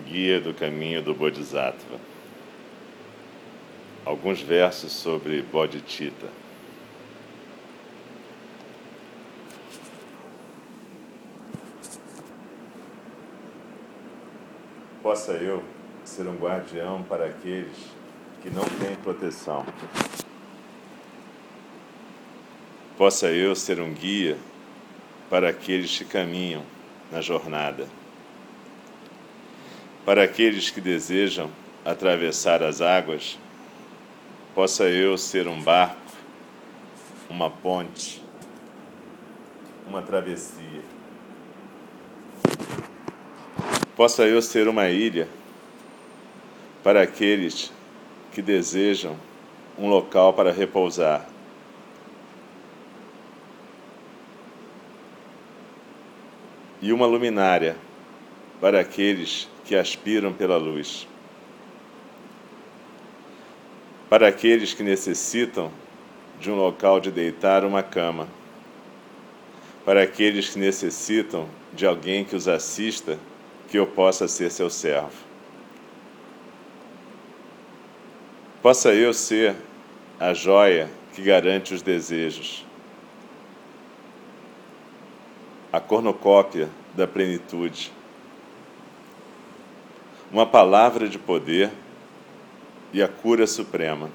o guia do caminho do Bodhisattva. Alguns versos sobre Bodhicitta. Possa eu ser um guardião para aqueles que não têm proteção. Possa eu ser um guia para aqueles que caminham na jornada. Para aqueles que desejam atravessar as águas, possa eu ser um barco, uma ponte, uma travessia. Possa eu ser uma ilha para aqueles que desejam um local para repousar. E uma luminária para aqueles que aspiram pela luz. Para aqueles que necessitam de um local de deitar uma cama. Para aqueles que necessitam de alguém que os assista, que eu possa ser seu servo. Possa eu ser a joia que garante os desejos, a cornucópia da plenitude uma palavra de poder e a cura suprema.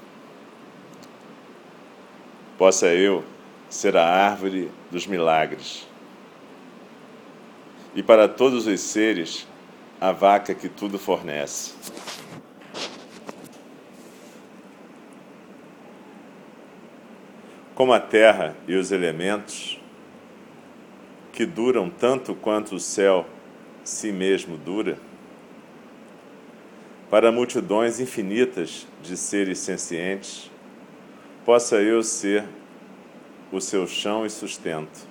Possa eu ser a árvore dos milagres. E para todos os seres, a vaca que tudo fornece. Como a terra e os elementos, que duram tanto quanto o céu si mesmo dura, para multidões infinitas de seres sencientes, possa eu ser o seu chão e sustento.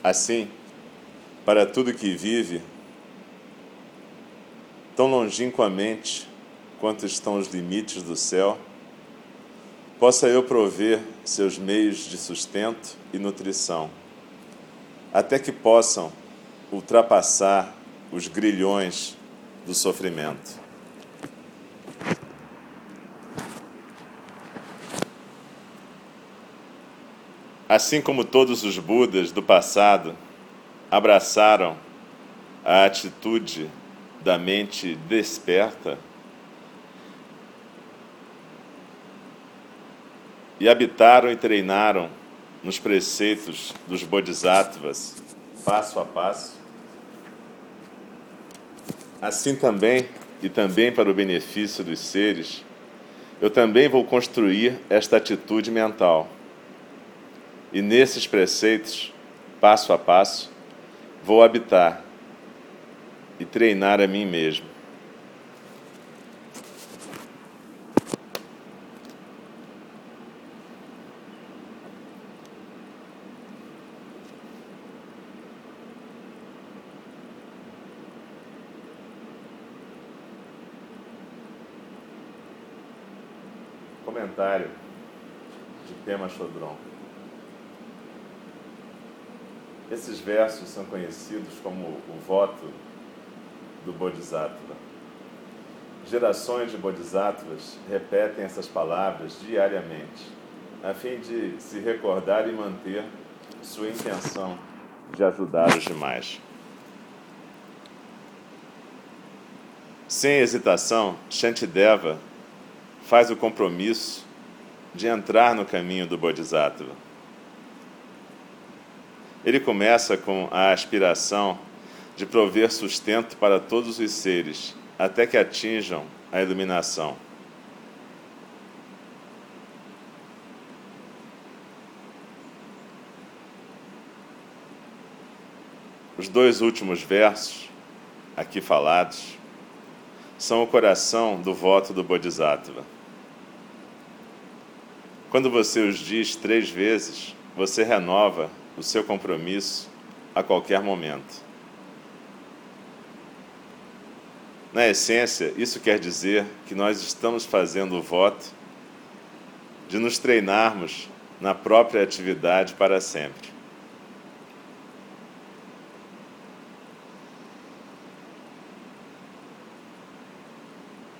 Assim, para tudo que vive, tão longínquamente quanto estão os limites do céu, possa eu prover seus meios de sustento e nutrição, até que possam ultrapassar os grilhões do sofrimento. Assim como todos os Budas do passado abraçaram a atitude da mente desperta e habitaram e treinaram nos preceitos dos Bodhisattvas, passo a passo, Assim também, e também para o benefício dos seres, eu também vou construir esta atitude mental. E nesses preceitos, passo a passo, vou habitar e treinar a mim mesmo. Comentário de Pema Chodron. Esses versos são conhecidos como o voto do Bodhisattva. Gerações de Bodhisattvas repetem essas palavras diariamente, a fim de se recordar e manter sua intenção de ajudar os demais. Sem hesitação, Shantideva faz o compromisso de entrar no caminho do Bodhisattva. Ele começa com a aspiração de prover sustento para todos os seres, até que atinjam a iluminação. Os dois últimos versos, aqui falados, são o coração do voto do Bodhisattva. Quando você os diz três vezes, você renova o seu compromisso a qualquer momento. Na essência, isso quer dizer que nós estamos fazendo o voto de nos treinarmos na própria atividade para sempre.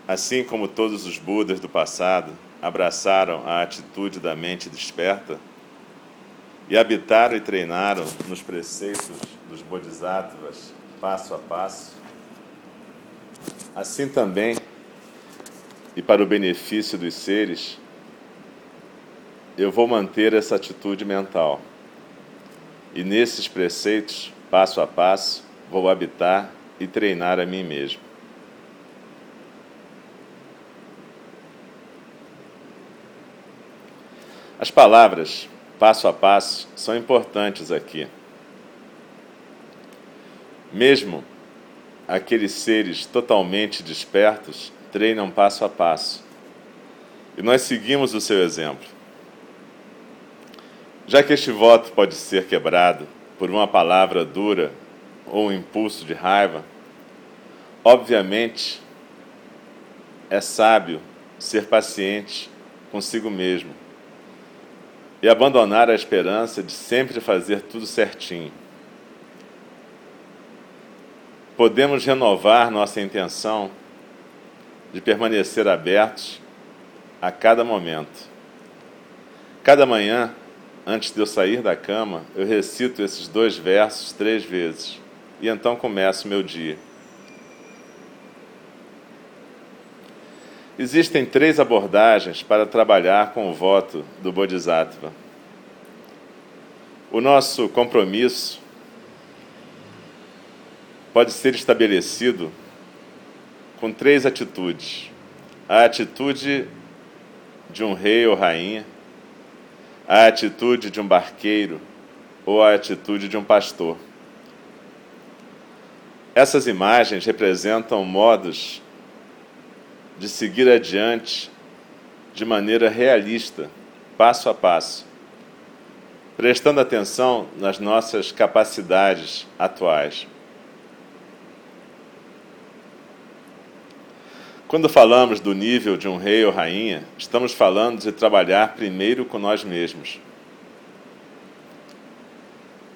Assim como todos os Budas do passado, abraçaram a atitude da mente desperta e habitaram e treinaram nos preceitos dos Bodhisattvas passo a passo, assim também, e para o benefício dos seres, eu vou manter essa atitude mental. E nesses preceitos, passo a passo, vou habitar e treinar a mim mesmo. As palavras passo a passo são importantes aqui. Mesmo aqueles seres totalmente despertos treinam passo a passo. E nós seguimos o seu exemplo. Já que este voto pode ser quebrado por uma palavra dura ou um impulso de raiva, obviamente é sábio ser paciente consigo mesmo e abandonar a esperança de sempre fazer tudo certinho. Podemos renovar nossa intenção de permanecer abertos a cada momento. Cada manhã, antes de eu sair da cama, eu recito esses dois versos três vezes e então começo meu dia. Existem três abordagens para trabalhar com o voto do Bodhisattva. O nosso compromisso pode ser estabelecido com três atitudes: a atitude de um rei ou rainha, a atitude de um barqueiro ou a atitude de um pastor. Essas imagens representam modos de seguir adiante de maneira realista, passo a passo, prestando atenção nas nossas capacidades atuais. Quando falamos do nível de um rei ou rainha, estamos falando de trabalhar primeiro com nós mesmos.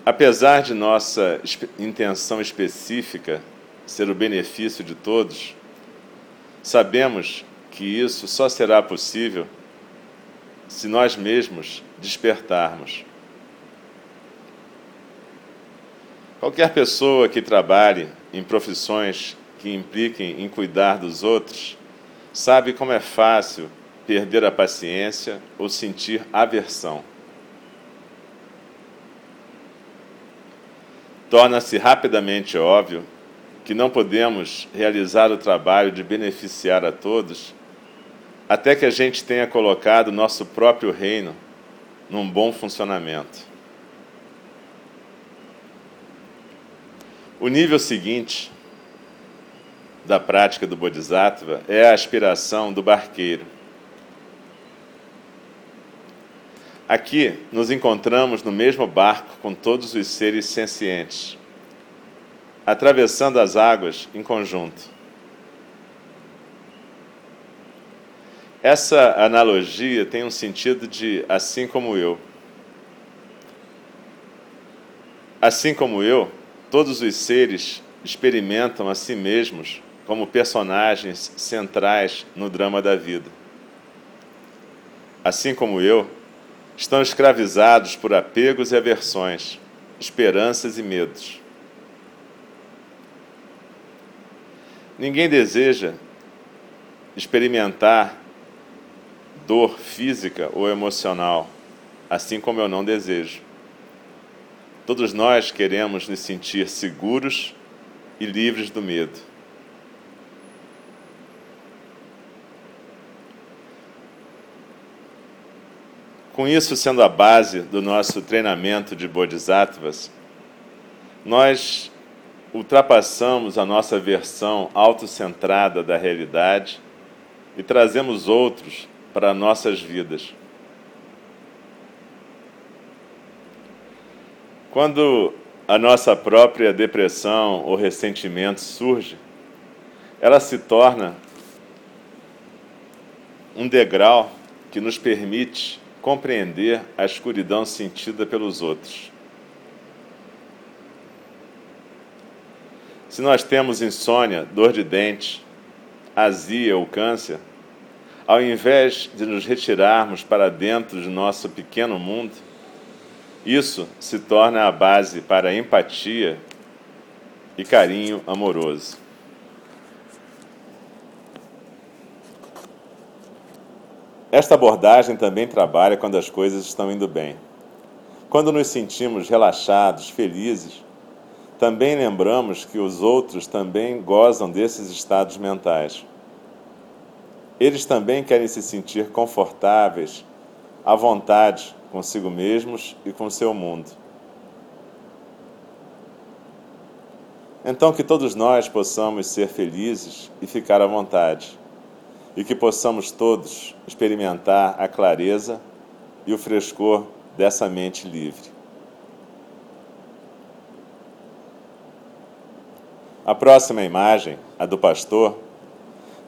Apesar de nossa intenção específica ser o benefício de todos, Sabemos que isso só será possível se nós mesmos despertarmos. Qualquer pessoa que trabalhe em profissões que impliquem em cuidar dos outros sabe como é fácil perder a paciência ou sentir aversão. Torna-se rapidamente óbvio que não podemos realizar o trabalho de beneficiar a todos até que a gente tenha colocado nosso próprio reino num bom funcionamento. O nível seguinte da prática do Bodhisattva é a aspiração do barqueiro. Aqui nos encontramos no mesmo barco com todos os seres sencientes atravessando as águas em conjunto. Essa analogia tem um sentido de assim como eu. Assim como eu, todos os seres experimentam a si mesmos como personagens centrais no drama da vida. Assim como eu, estão escravizados por apegos e aversões, esperanças e medos. Ninguém deseja experimentar dor física ou emocional, assim como eu não desejo. Todos nós queremos nos sentir seguros e livres do medo. Com isso sendo a base do nosso treinamento de Bodhisattvas, nós ultrapassamos a nossa versão autocentrada da realidade e trazemos outros para nossas vidas. Quando a nossa própria depressão ou ressentimento surge, ela se torna um degrau que nos permite compreender a escuridão sentida pelos outros. Se nós temos insônia, dor de dente, azia ou câncer, ao invés de nos retirarmos para dentro de nosso pequeno mundo, isso se torna a base para empatia e carinho amoroso. Esta abordagem também trabalha quando as coisas estão indo bem. Quando nos sentimos relaxados, felizes, também lembramos que os outros também gozam desses estados mentais. Eles também querem se sentir confortáveis, à vontade consigo mesmos e com seu mundo. Então, que todos nós possamos ser felizes e ficar à vontade, e que possamos todos experimentar a clareza e o frescor dessa mente livre. A próxima imagem, a do pastor,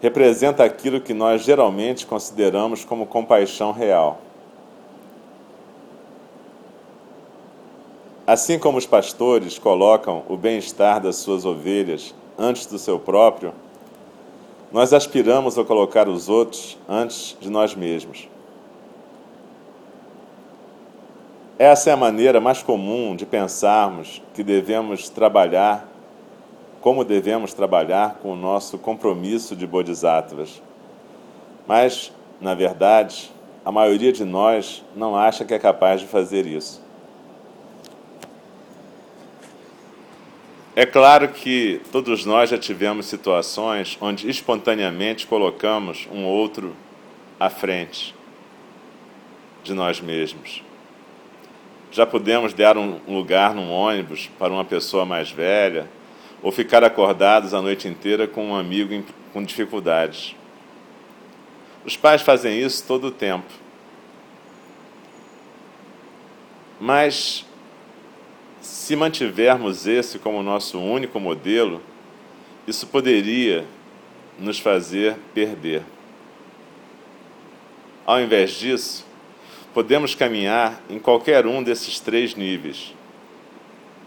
representa aquilo que nós geralmente consideramos como compaixão real. Assim como os pastores colocam o bem-estar das suas ovelhas antes do seu próprio, nós aspiramos a colocar os outros antes de nós mesmos. Essa é a maneira mais comum de pensarmos que devemos trabalhar, como devemos trabalhar com o nosso compromisso de bodhisattvas. Mas, na verdade, a maioria de nós não acha que é capaz de fazer isso. É claro que todos nós já tivemos situações onde espontaneamente colocamos um outro à frente de nós mesmos. Já pudemos dar um lugar num ônibus para uma pessoa mais velha, ou ficar acordados a noite inteira com um amigo com dificuldades. Os pais fazem isso todo o tempo. Mas, se mantivermos esse como nosso único modelo, isso poderia nos fazer perder. Ao invés disso, podemos caminhar em qualquer um desses três níveis: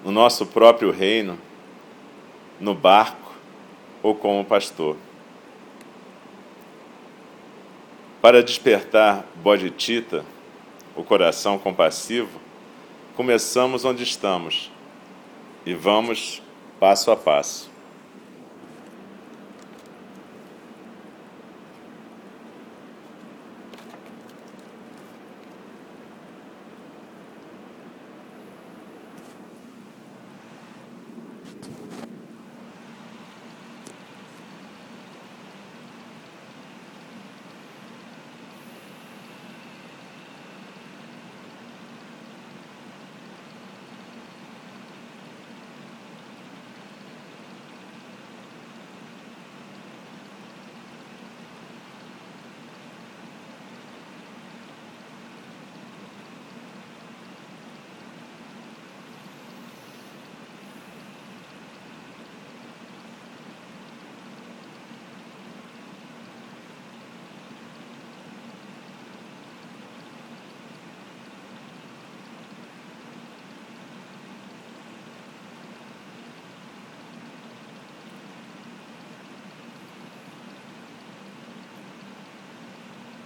no nosso próprio reino, no barco ou como pastor. Para despertar Bodhicitta, o coração compassivo, começamos onde estamos e vamos passo a passo.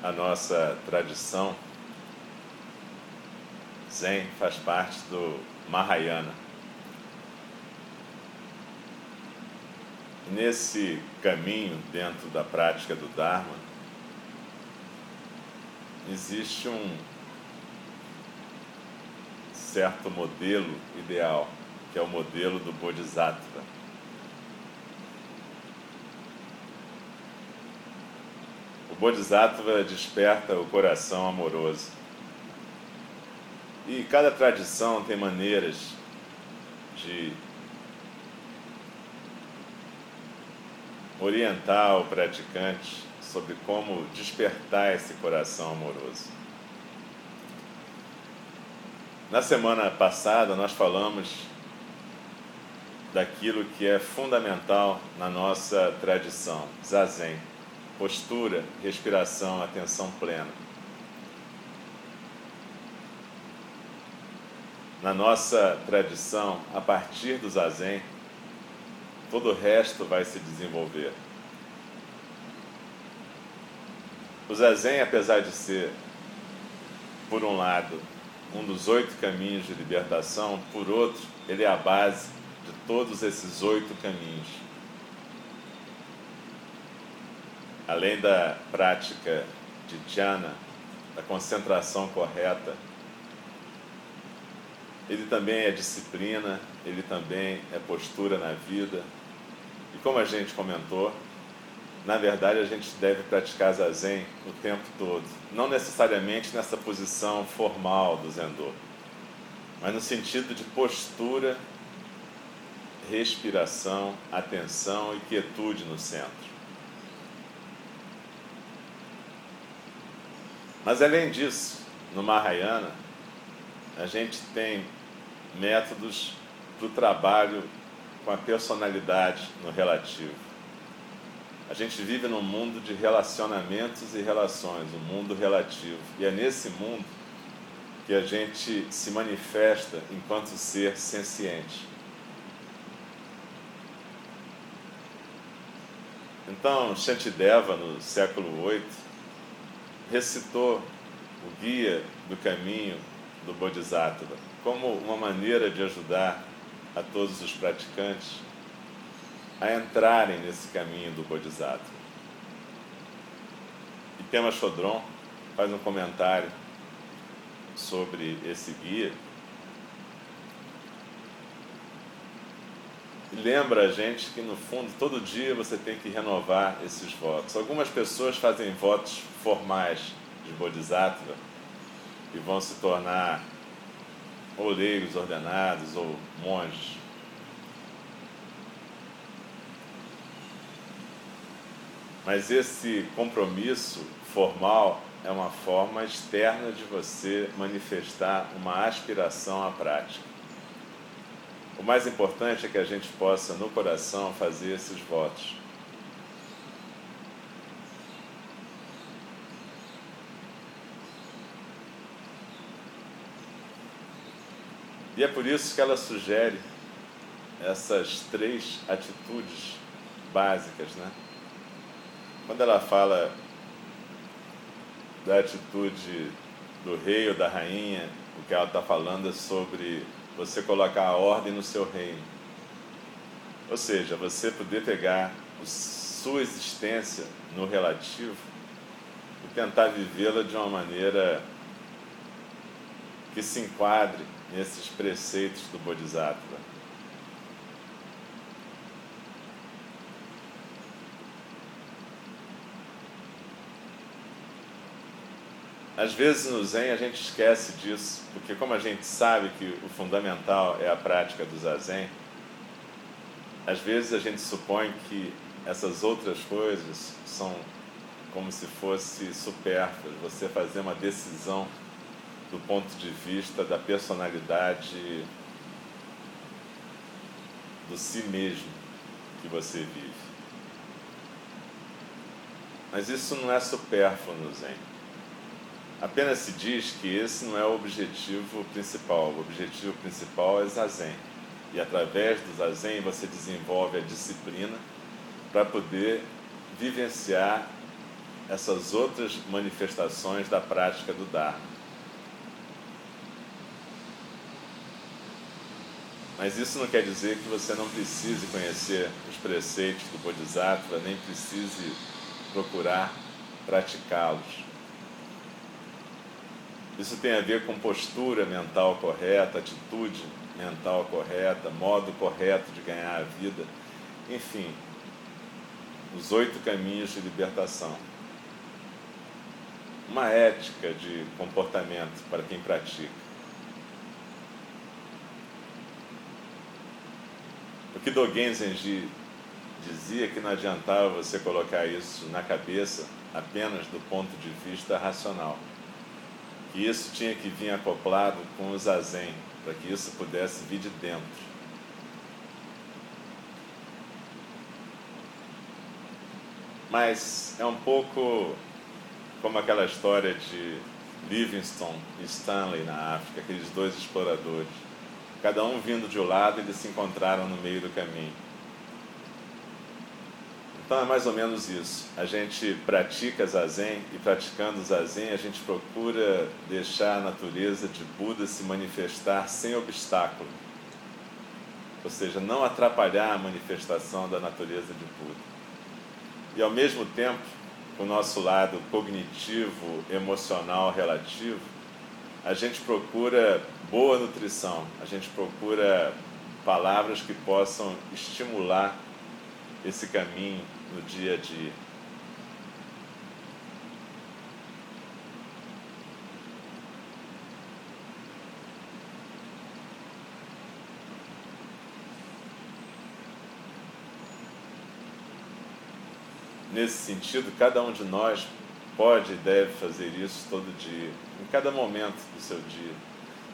A nossa tradição Zen faz parte do Mahayana. Nesse caminho dentro da prática do Dharma, existe um certo modelo ideal, que é o modelo do Bodhisattva. Bodhisattva desperta o coração amoroso. E cada tradição tem maneiras de orientar o praticante sobre como despertar esse coração amoroso. Na semana passada, nós falamos daquilo que é fundamental na nossa tradição, zazen postura, respiração, atenção plena. Na nossa tradição, a partir do zazen, todo o resto vai se desenvolver. O zazen, apesar de ser, por um lado, um dos oito caminhos de libertação, por outro, ele é a base de todos esses oito caminhos. Além da prática de jhana, da concentração correta, ele também é disciplina, ele também é postura na vida. E como a gente comentou, na verdade a gente deve praticar zazen o tempo todo, não necessariamente nessa posição formal do zendô, mas no sentido de postura, respiração, atenção e quietude no centro. Mas além disso, no Mahayana, a gente tem métodos para o trabalho com a personalidade no relativo. A gente vive num mundo de relacionamentos e relações, um mundo relativo. E é nesse mundo que a gente se manifesta enquanto ser senciente. Então, Shantideva, no século VIII, recitou o guia do caminho do Bodhisattva como uma maneira de ajudar a todos os praticantes a entrarem nesse caminho do Bodhisattva. E Pema Chodron faz um comentário sobre esse guia lembra a gente que no fundo todo dia você tem que renovar esses votos. Algumas pessoas fazem votos formais de Bodhisattva e vão se tornar ou leigos ordenados, ou monges. Mas esse compromisso formal é uma forma externa de você manifestar uma aspiração à prática. O mais importante é que a gente possa, no coração, fazer esses votos. E é por isso que ela sugere essas três atitudes básicas, né? Quando ela fala da atitude do rei ou da rainha, o que ela está falando é sobre você colocar a ordem no seu reino. Ou seja, você poder pegar a sua existência no relativo e tentar vivê-la de uma maneira que se enquadre nesses preceitos do Bodhisattva. Às vezes no Zen a gente esquece disso, porque como a gente sabe que o fundamental é a prática do Zazen, às vezes a gente supõe que essas outras coisas são como se fosse supérfluas, você fazer uma decisão do ponto de vista da personalidade do si mesmo que você vive. Mas isso não é supérfluo no Zen. Apenas se diz que esse não é o objetivo principal. O objetivo principal é Zazen. E através do Zazen você desenvolve a disciplina para poder vivenciar essas outras manifestações da prática do Dharma. Mas isso não quer dizer que você não precise conhecer os preceitos do Bodhisattva, nem precise procurar praticá-los. Isso tem a ver com postura mental correta, atitude mental correta, modo correto de ganhar a vida, enfim, os oito caminhos de libertação. Uma ética de comportamento para quem pratica. O que Dogen Zenji dizia que não adiantava você colocar isso na cabeça apenas do ponto de vista racional. Que isso tinha que vir acoplado com o zazen, para que isso pudesse vir de dentro. Mas é um pouco como aquela história de Livingstone e Stanley na África, aqueles dois exploradores cada um vindo de um lado, eles se encontraram no meio do caminho. Então é mais ou menos isso. A gente pratica zazen e praticando zazen a gente procura deixar a natureza de Buda se manifestar sem obstáculo. Ou seja, não atrapalhar a manifestação da natureza de Buda. E ao mesmo tempo, o nosso lado cognitivo, emocional, relativo, a gente procura boa nutrição, a gente procura palavras que possam estimular esse caminho no dia a dia. Nesse sentido, cada um de nós pode e deve fazer isso todo dia, em cada momento do seu dia.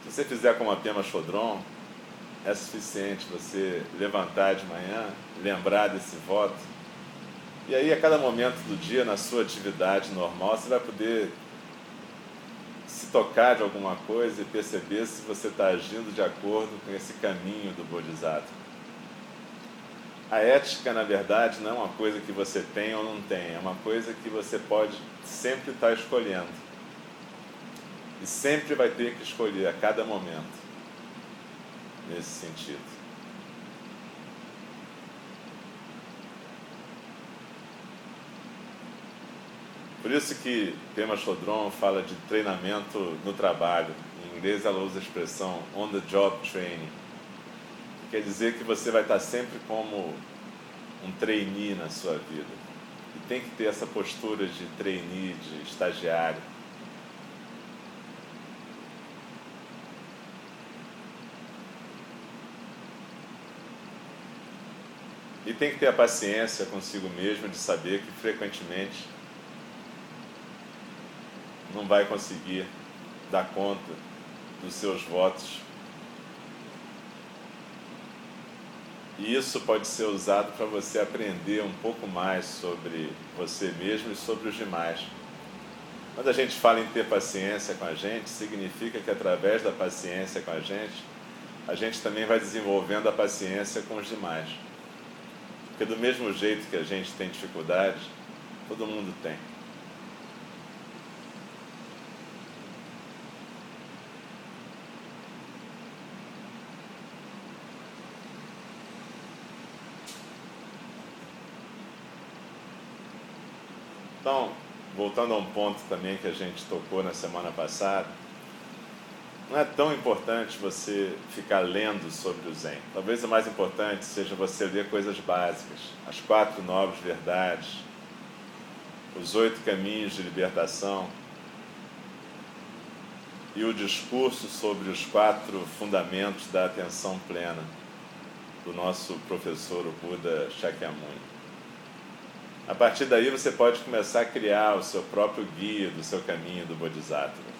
Se você fizer como a Pema Chodron, é suficiente você levantar de manhã, lembrar desse voto. E aí, a cada momento do dia, na sua atividade normal, você vai poder se tocar de alguma coisa e perceber se você está agindo de acordo com esse caminho do Bodhisattva. A ética, na verdade, não é uma coisa que você tem ou não tem, é uma coisa que você pode sempre estar escolhendo. E sempre vai ter que escolher a cada momento nesse sentido. Por isso que Pema Chodron fala de treinamento no trabalho. Em inglês ela usa a expressão on the job training. Que quer dizer que você vai estar sempre como um trainee na sua vida. E tem que ter essa postura de trainee, de estagiário E tem que ter a paciência consigo mesmo de saber que frequentemente não vai conseguir dar conta dos seus votos. E isso pode ser usado para você aprender um pouco mais sobre você mesmo e sobre os demais. Quando a gente fala em ter paciência com a gente, significa que através da paciência com a gente, a gente também vai desenvolvendo a paciência com os demais. Porque do mesmo jeito que a gente tem dificuldade, todo mundo tem. Então, voltando a um ponto também que a gente tocou na semana passada, não é tão importante você ficar lendo sobre o Zen. Talvez o mais importante seja você ler coisas básicas, as quatro nobres verdades, os oito caminhos de libertação e o discurso sobre os quatro fundamentos da atenção plena do nosso professor, o Buda Shakyamuni. A partir daí você pode começar a criar o seu próprio guia do seu caminho do Bodhisattva.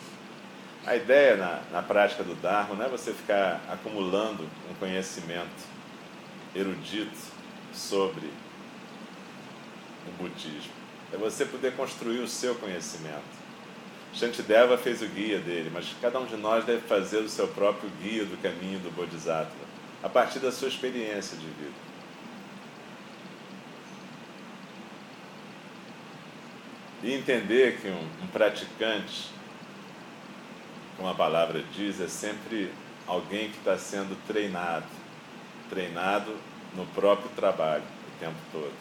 A ideia na, na prática do Dharma não é você ficar acumulando um conhecimento erudito sobre o budismo. É você poder construir o seu conhecimento. Shantideva fez o guia dele, mas cada um de nós deve fazer o seu próprio guia do caminho do Bodhisattva, a partir da sua experiência de vida. E entender que um, um praticante como a palavra diz, é sempre alguém que está sendo treinado treinado no próprio trabalho o tempo todo.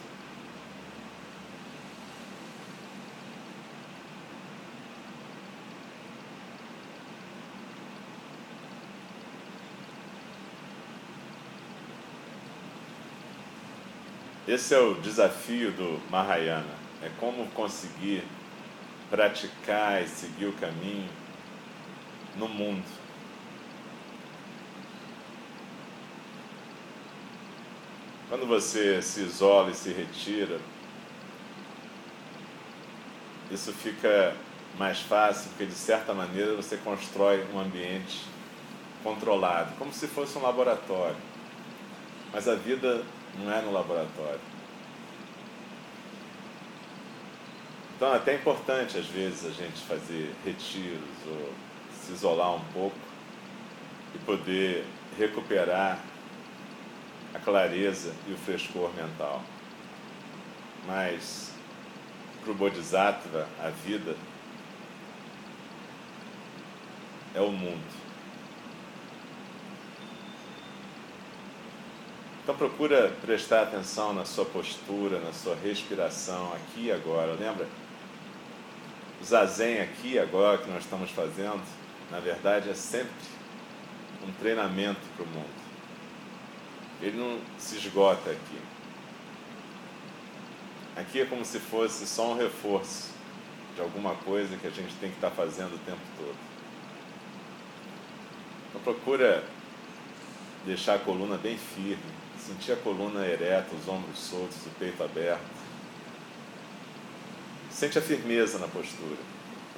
Esse é o desafio do Mahayana, é como conseguir praticar e seguir o caminho no mundo. Quando você se isola e se retira, isso fica mais fácil, porque de certa maneira você constrói um ambiente controlado, como se fosse um laboratório. Mas a vida não é no laboratório. Então é até importante às vezes a gente fazer retiros ou se isolar um pouco e poder recuperar a clareza e o frescor mental. mas para o Bodhisattva a vida é o mundo. Então procura prestar atenção na sua postura, na sua respiração aqui e agora. Lembra? O zazen aqui e agora que nós estamos fazendo, na verdade é sempre um treinamento para o mundo. Ele não se esgota aqui. Aqui é como se fosse só um reforço de alguma coisa que a gente tem que estar fazendo o tempo todo. Então procura deixar a coluna bem firme, sentir a coluna ereta, os ombros soltos, o peito aberto. Sente a firmeza na postura.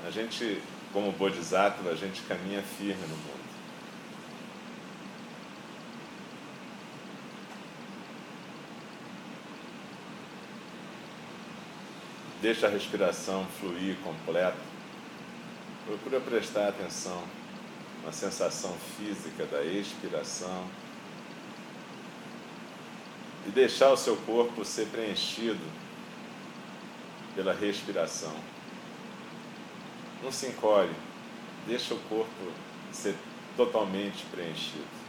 A gente, como Bodhisattva, a gente caminha firme no mundo. Deixa a respiração fluir completa. Procura prestar atenção na sensação física da expiração e deixar o seu corpo ser preenchido pela respiração. Não se encolhe, deixa o corpo ser totalmente preenchido.